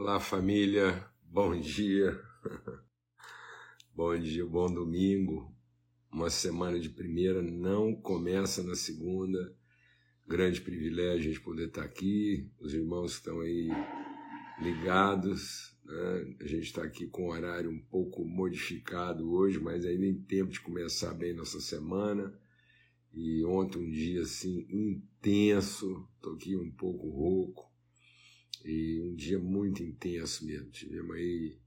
Olá, família. Bom dia. bom dia, bom domingo. Uma semana de primeira não começa na segunda. Grande privilégio a gente poder estar aqui. Os irmãos estão aí ligados. Né? A gente está aqui com o horário um pouco modificado hoje, mas ainda em tempo de começar bem nossa semana. E ontem um dia assim intenso, estou aqui um pouco rouco e um dia muito intenso mesmo. Tivemos aí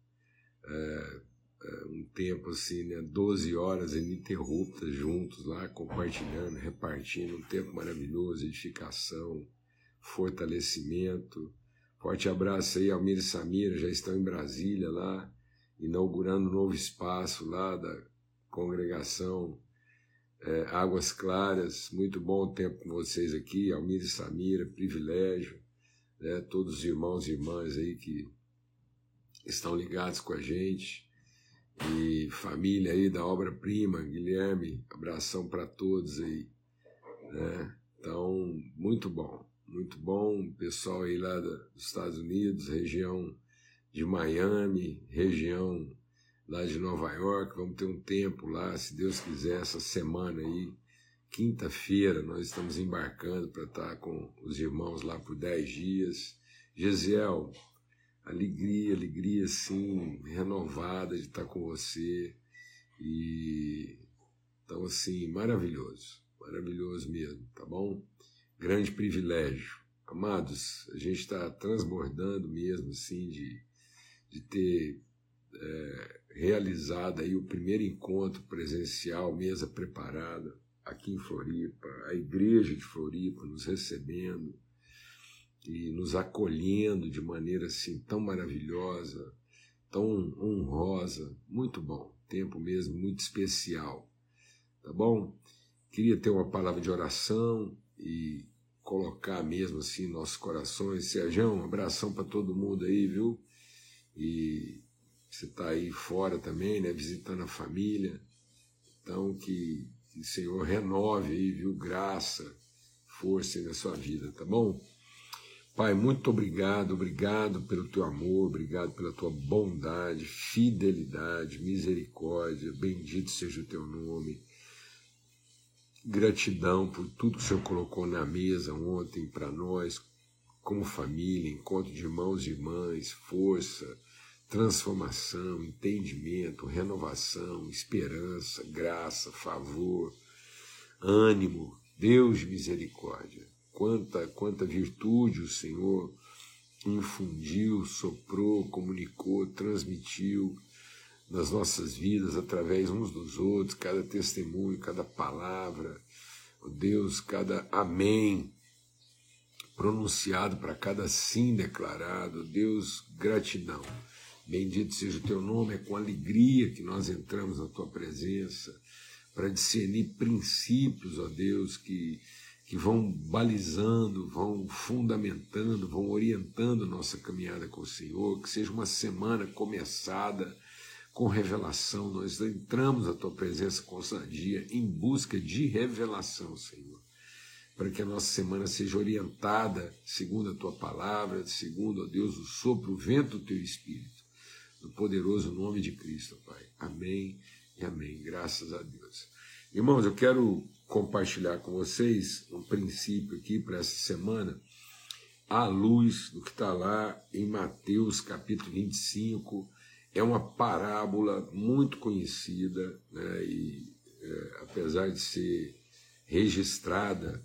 é, é, um tempo assim, né, 12 horas ininterruptas juntos lá, compartilhando, repartindo, um tempo maravilhoso, edificação, fortalecimento. Forte abraço aí, Almir e Samira, já estão em Brasília lá, inaugurando um novo espaço lá da congregação é, Águas Claras. Muito bom o tempo com vocês aqui, Almir e Samira, privilégio né, todos os irmãos e irmãs aí que estão ligados com a gente, e família aí da obra-prima, Guilherme, abração para todos aí. Né? Então, muito bom, muito bom, pessoal aí lá dos Estados Unidos, região de Miami, região lá de Nova York, vamos ter um tempo lá, se Deus quiser, essa semana aí, Quinta-feira nós estamos embarcando para estar com os irmãos lá por dez dias. Gesiel, alegria, alegria sim, renovada de estar com você. E então assim, maravilhoso, maravilhoso mesmo, tá bom? Grande privilégio. Amados, a gente está transbordando mesmo assim de, de ter é, realizado aí o primeiro encontro presencial, mesa preparada aqui em Floripa, a igreja de Floripa nos recebendo e nos acolhendo de maneira assim tão maravilhosa, tão honrosa, muito bom, tempo mesmo muito especial, tá bom? Queria ter uma palavra de oração e colocar mesmo assim nossos corações. Sérgio, um abração para todo mundo aí, viu? E você está aí fora também, né? Visitando a família. Então, que que o Senhor renove aí, viu, graça, força na sua vida, tá bom? Pai, muito obrigado, obrigado pelo teu amor, obrigado pela tua bondade, fidelidade, misericórdia, bendito seja o teu nome. Gratidão por tudo que o Senhor colocou na mesa ontem para nós, como família, encontro de irmãos e irmãs, força, transformação, entendimento, renovação, esperança, graça, favor, ânimo, Deus de misericórdia. Quanta, quanta virtude o Senhor infundiu, soprou, comunicou, transmitiu nas nossas vidas através uns dos outros, cada testemunho, cada palavra, oh Deus, cada amém pronunciado para cada sim declarado, Deus, gratidão Bendito seja o teu nome, é com alegria que nós entramos na tua presença para discernir princípios, ó Deus, que, que vão balizando, vão fundamentando, vão orientando nossa caminhada com o Senhor. Que seja uma semana começada com revelação. Nós entramos na tua presença com ousadia em busca de revelação, Senhor. Para que a nossa semana seja orientada segundo a tua palavra, segundo, ó Deus, o sopro, o vento do teu espírito no poderoso nome de Cristo, Pai. Amém e amém. Graças a Deus. Irmãos, eu quero compartilhar com vocês um princípio aqui para essa semana, à luz do que está lá em Mateus capítulo 25. É uma parábola muito conhecida, né, e é, apesar de ser registrada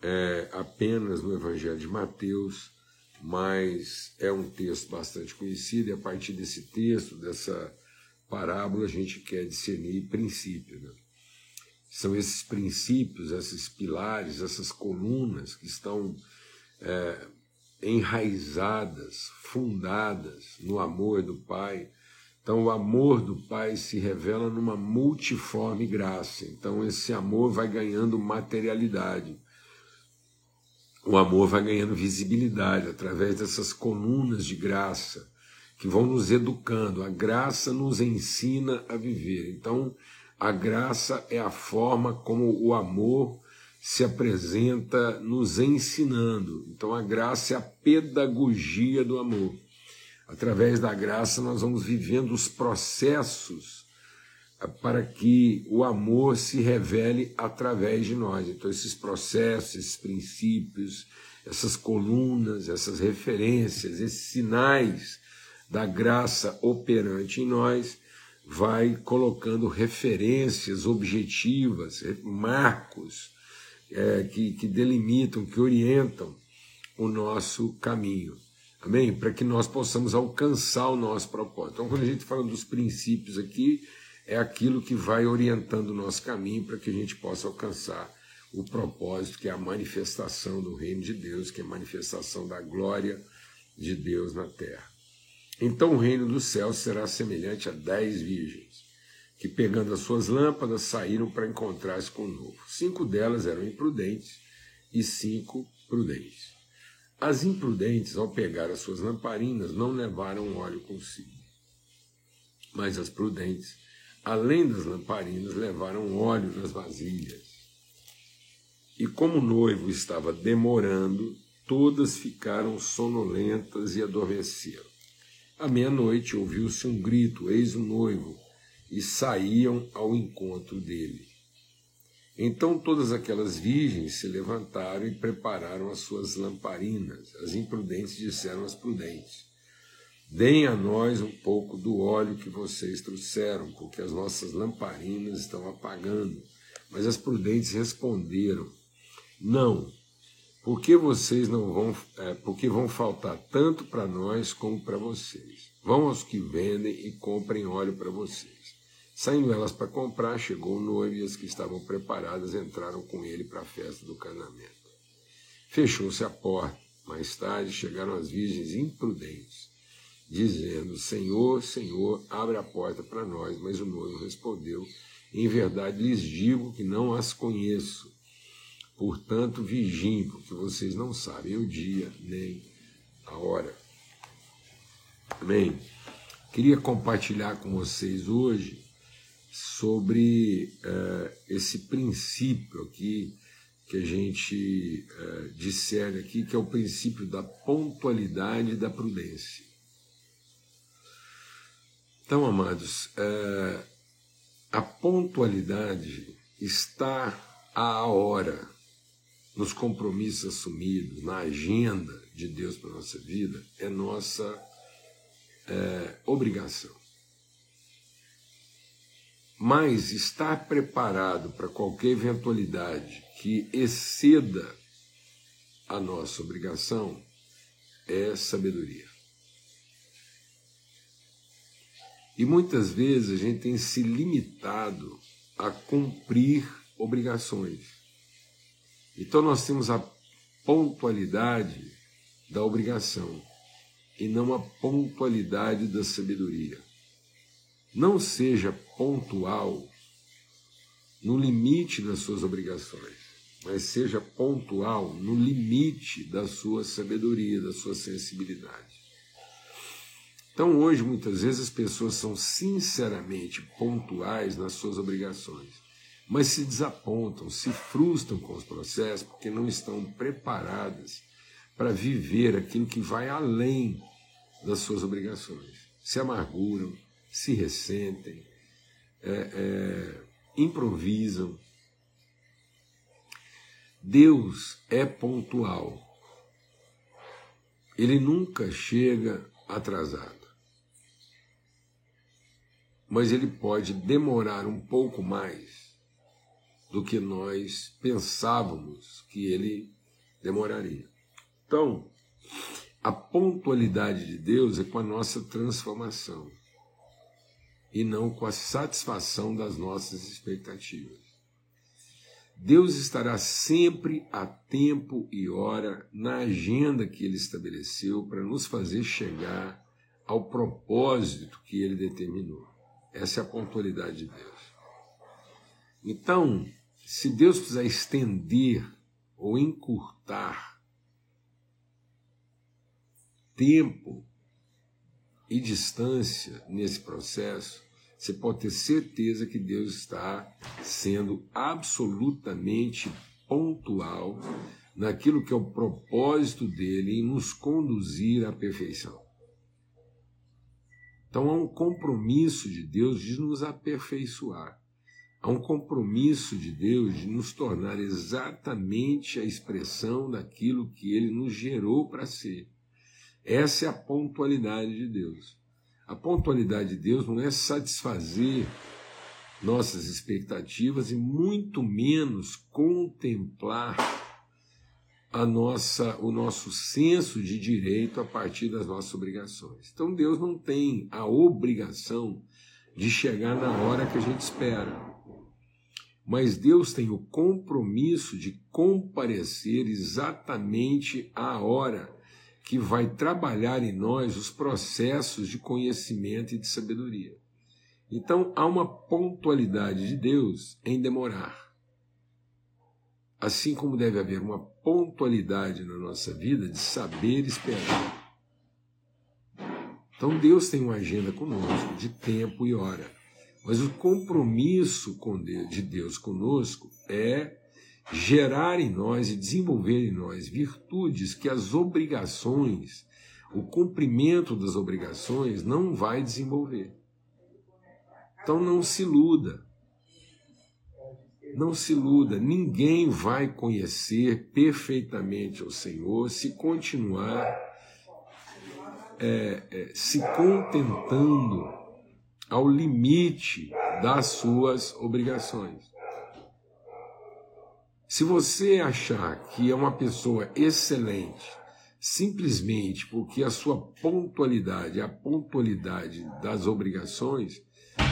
é, apenas no Evangelho de Mateus, mas é um texto bastante conhecido, e a partir desse texto, dessa parábola, a gente quer discernir princípios. Né? São esses princípios, esses pilares, essas colunas que estão é, enraizadas, fundadas no amor do Pai. Então, o amor do Pai se revela numa multiforme graça. Então, esse amor vai ganhando materialidade o amor vai ganhando visibilidade através dessas colunas de graça que vão nos educando. A graça nos ensina a viver. Então, a graça é a forma como o amor se apresenta nos ensinando. Então, a graça é a pedagogia do amor. Através da graça, nós vamos vivendo os processos para que o amor se revele através de nós. Então, esses processos, esses princípios, essas colunas, essas referências, esses sinais da graça operante em nós, vai colocando referências objetivas, marcos é, que, que delimitam, que orientam o nosso caminho. Amém? Para que nós possamos alcançar o nosso propósito. Então, quando a gente fala dos princípios aqui, é aquilo que vai orientando o nosso caminho para que a gente possa alcançar o propósito, que é a manifestação do reino de Deus, que é a manifestação da glória de Deus na terra. Então o reino dos céus será semelhante a dez virgens, que pegando as suas lâmpadas saíram para encontrar-se com o novo. Cinco delas eram imprudentes e cinco prudentes. As imprudentes, ao pegar as suas lamparinas, não levaram óleo consigo. Mas as prudentes além das lamparinas, levaram óleo nas vasilhas. E como o noivo estava demorando, todas ficaram sonolentas e adormeceram. À meia-noite ouviu-se um grito: Eis o noivo! E saíam ao encontro dele. Então todas aquelas virgens se levantaram e prepararam as suas lamparinas. As imprudentes disseram às prudentes: Deem a nós um pouco do óleo que vocês trouxeram, porque as nossas lamparinas estão apagando. Mas as prudentes responderam: Não, porque vocês não vão, é, porque vão faltar tanto para nós como para vocês. Vão aos que vendem e comprem óleo para vocês. Saindo elas para comprar, chegou o noivo e as que estavam preparadas entraram com ele para a festa do casamento. Fechou-se a porta. Mais tarde chegaram as virgens imprudentes dizendo: Senhor, Senhor, abre a porta para nós. Mas o noivo respondeu: Em verdade lhes digo que não as conheço. Portanto, vigiem, porque vocês não sabem o dia nem a hora. Amém? Queria compartilhar com vocês hoje sobre uh, esse princípio aqui que a gente uh, discerne aqui, que é o princípio da pontualidade e da prudência. Então, amados, é, a pontualidade está à hora, nos compromissos assumidos, na agenda de Deus para a nossa vida, é nossa é, obrigação. Mas estar preparado para qualquer eventualidade que exceda a nossa obrigação é sabedoria. E muitas vezes a gente tem se limitado a cumprir obrigações. Então nós temos a pontualidade da obrigação e não a pontualidade da sabedoria. Não seja pontual no limite das suas obrigações, mas seja pontual no limite da sua sabedoria, da sua sensibilidade. Então, hoje, muitas vezes, as pessoas são sinceramente pontuais nas suas obrigações, mas se desapontam, se frustram com os processos porque não estão preparadas para viver aquilo que vai além das suas obrigações. Se amarguram, se ressentem, é, é, improvisam. Deus é pontual. Ele nunca chega atrasado mas ele pode demorar um pouco mais do que nós pensávamos que ele demoraria. Então, a pontualidade de Deus é com a nossa transformação e não com a satisfação das nossas expectativas. Deus estará sempre a tempo e hora na agenda que ele estabeleceu para nos fazer chegar ao propósito que ele determinou. Essa é a pontualidade de Deus. Então, se Deus quiser estender ou encurtar tempo e distância nesse processo, você pode ter certeza que Deus está sendo absolutamente pontual naquilo que é o propósito dele em nos conduzir à perfeição. Então há um compromisso de Deus de nos aperfeiçoar. Há um compromisso de Deus de nos tornar exatamente a expressão daquilo que ele nos gerou para ser. Essa é a pontualidade de Deus. A pontualidade de Deus não é satisfazer nossas expectativas e muito menos contemplar a nossa, o nosso senso de direito a partir das nossas obrigações. Então Deus não tem a obrigação de chegar na hora que a gente espera. Mas Deus tem o compromisso de comparecer exatamente à hora que vai trabalhar em nós os processos de conhecimento e de sabedoria. Então há uma pontualidade de Deus em demorar. Assim como deve haver uma pontualidade na nossa vida de saber esperar. Então Deus tem uma agenda conosco de tempo e hora. Mas o compromisso de Deus conosco é gerar em nós e desenvolver em nós virtudes que as obrigações, o cumprimento das obrigações não vai desenvolver. Então não se iluda. Não se iluda, ninguém vai conhecer perfeitamente o Senhor se continuar é, é, se contentando ao limite das suas obrigações. Se você achar que é uma pessoa excelente simplesmente porque a sua pontualidade a pontualidade das obrigações,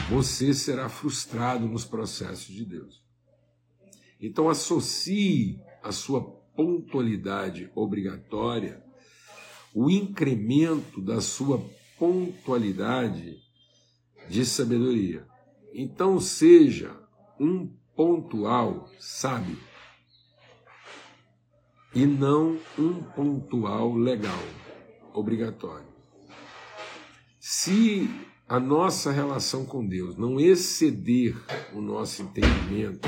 você será frustrado nos processos de Deus. Então associe a sua pontualidade obrigatória, o incremento da sua pontualidade de sabedoria. Então seja um pontual sábio e não um pontual legal, obrigatório. Se a nossa relação com Deus não exceder o nosso entendimento,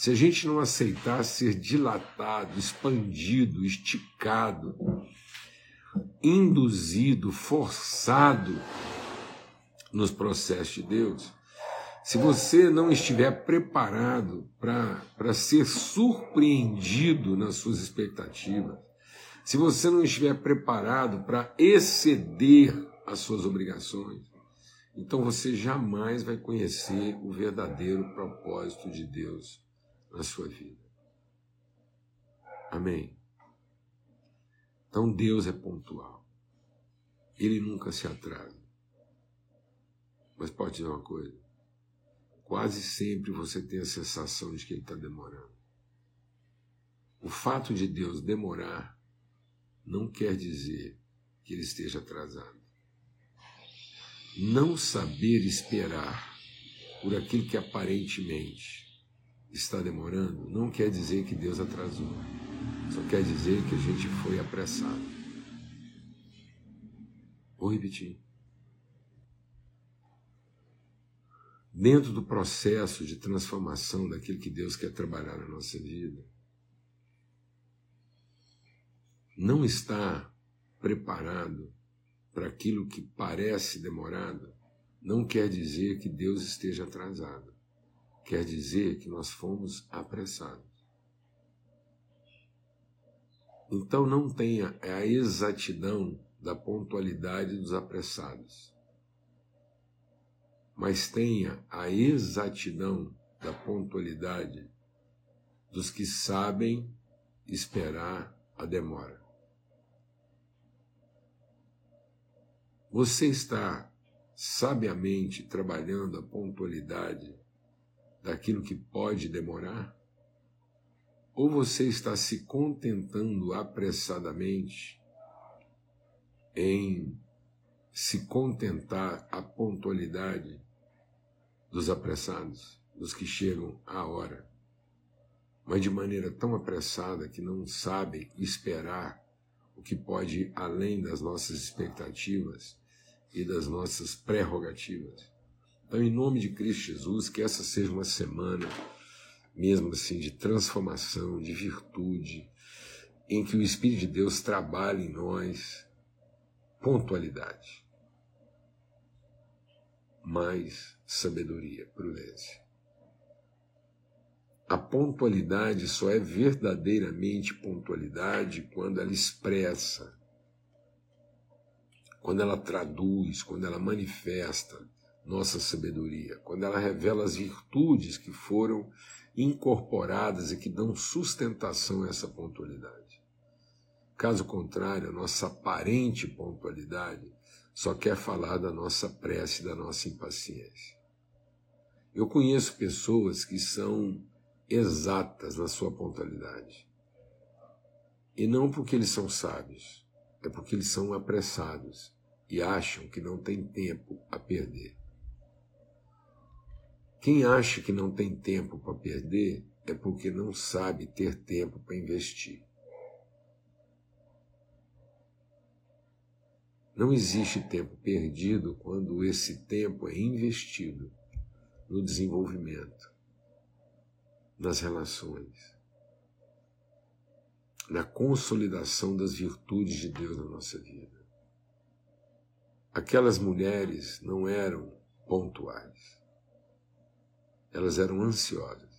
se a gente não aceitar ser dilatado, expandido, esticado, induzido, forçado nos processos de Deus, se você não estiver preparado para ser surpreendido nas suas expectativas, se você não estiver preparado para exceder as suas obrigações, então você jamais vai conhecer o verdadeiro propósito de Deus na sua vida. Amém? Então Deus é pontual. Ele nunca se atrasa. Mas pode dizer uma coisa: quase sempre você tem a sensação de que ele está demorando. O fato de Deus demorar não quer dizer que ele esteja atrasado. Não saber esperar por aquilo que aparentemente está demorando não quer dizer que Deus atrasou. Só quer dizer que a gente foi apressado. Vou repetir. Dentro do processo de transformação daquilo que Deus quer trabalhar na nossa vida, não está preparado para aquilo que parece demorado, não quer dizer que Deus esteja atrasado quer dizer que nós fomos apressados. Então não tenha a exatidão da pontualidade dos apressados, mas tenha a exatidão da pontualidade dos que sabem esperar a demora. Você está sabiamente trabalhando a pontualidade daquilo que pode demorar? Ou você está se contentando apressadamente em se contentar a pontualidade dos apressados, dos que chegam à hora, mas de maneira tão apressada que não sabem esperar o que pode ir além das nossas expectativas e das nossas prerrogativas? Então, em nome de Cristo Jesus, que essa seja uma semana, mesmo assim, de transformação, de virtude, em que o Espírito de Deus trabalhe em nós pontualidade. mais sabedoria, prudência. A pontualidade só é verdadeiramente pontualidade quando ela expressa, quando ela traduz, quando ela manifesta nossa sabedoria, quando ela revela as virtudes que foram incorporadas e que dão sustentação a essa pontualidade. Caso contrário, a nossa aparente pontualidade só quer falar da nossa prece, da nossa impaciência. Eu conheço pessoas que são exatas na sua pontualidade. E não porque eles são sábios, é porque eles são apressados e acham que não tem tempo a perder. Quem acha que não tem tempo para perder é porque não sabe ter tempo para investir. Não existe tempo perdido quando esse tempo é investido no desenvolvimento, nas relações, na consolidação das virtudes de Deus na nossa vida. Aquelas mulheres não eram pontuais, elas eram ansiosas.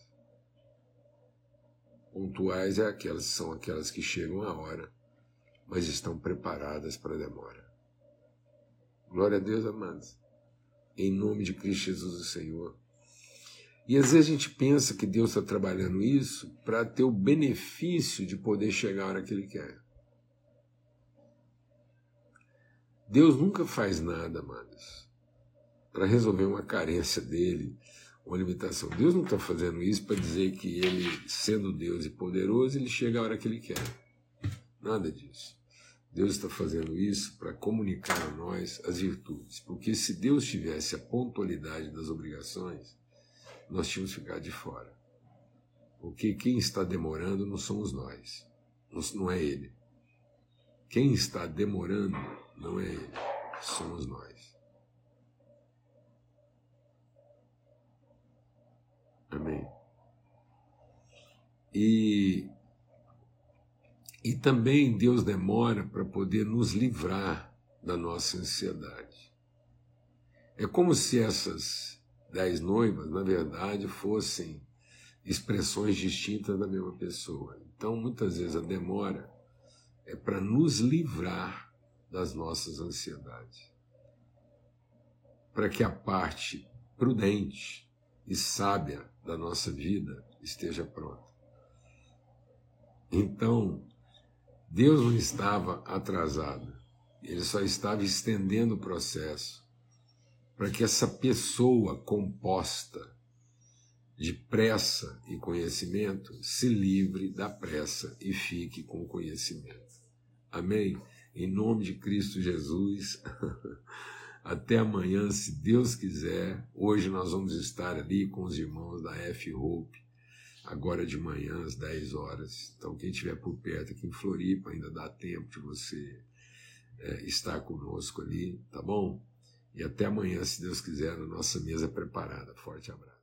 Pontuais é aquelas, são aquelas que chegam à hora, mas estão preparadas para a demora. Glória a Deus, amados. Em nome de Cristo Jesus, o Senhor. E às vezes a gente pensa que Deus está trabalhando isso para ter o benefício de poder chegar a hora que Ele quer. Deus nunca faz nada, amados, para resolver uma carência dele, uma limitação. Deus não está fazendo isso para dizer que Ele, sendo Deus e poderoso, Ele chega a hora que Ele quer. Nada disso. Deus está fazendo isso para comunicar a nós as virtudes. Porque se Deus tivesse a pontualidade das obrigações, nós tínhamos ficado de fora. Porque quem está demorando não somos nós, não é Ele. Quem está demorando não é Ele, somos nós. Amém. E e também Deus demora para poder nos livrar da nossa ansiedade. É como se essas dez noivas, na verdade, fossem expressões distintas da mesma pessoa. Então, muitas vezes, a demora é para nos livrar das nossas ansiedades. Para que a parte prudente e sábia da nossa vida esteja pronta. Então, Deus não estava atrasado, ele só estava estendendo o processo para que essa pessoa composta de pressa e conhecimento se livre da pressa e fique com o conhecimento. Amém? Em nome de Cristo Jesus. Até amanhã, se Deus quiser. Hoje nós vamos estar ali com os irmãos da F Hope agora de manhã, às 10 horas. Então, quem estiver por perto aqui em Floripa, ainda dá tempo de você é, estar conosco ali, tá bom? E até amanhã, se Deus quiser, na nossa mesa preparada. Forte abraço.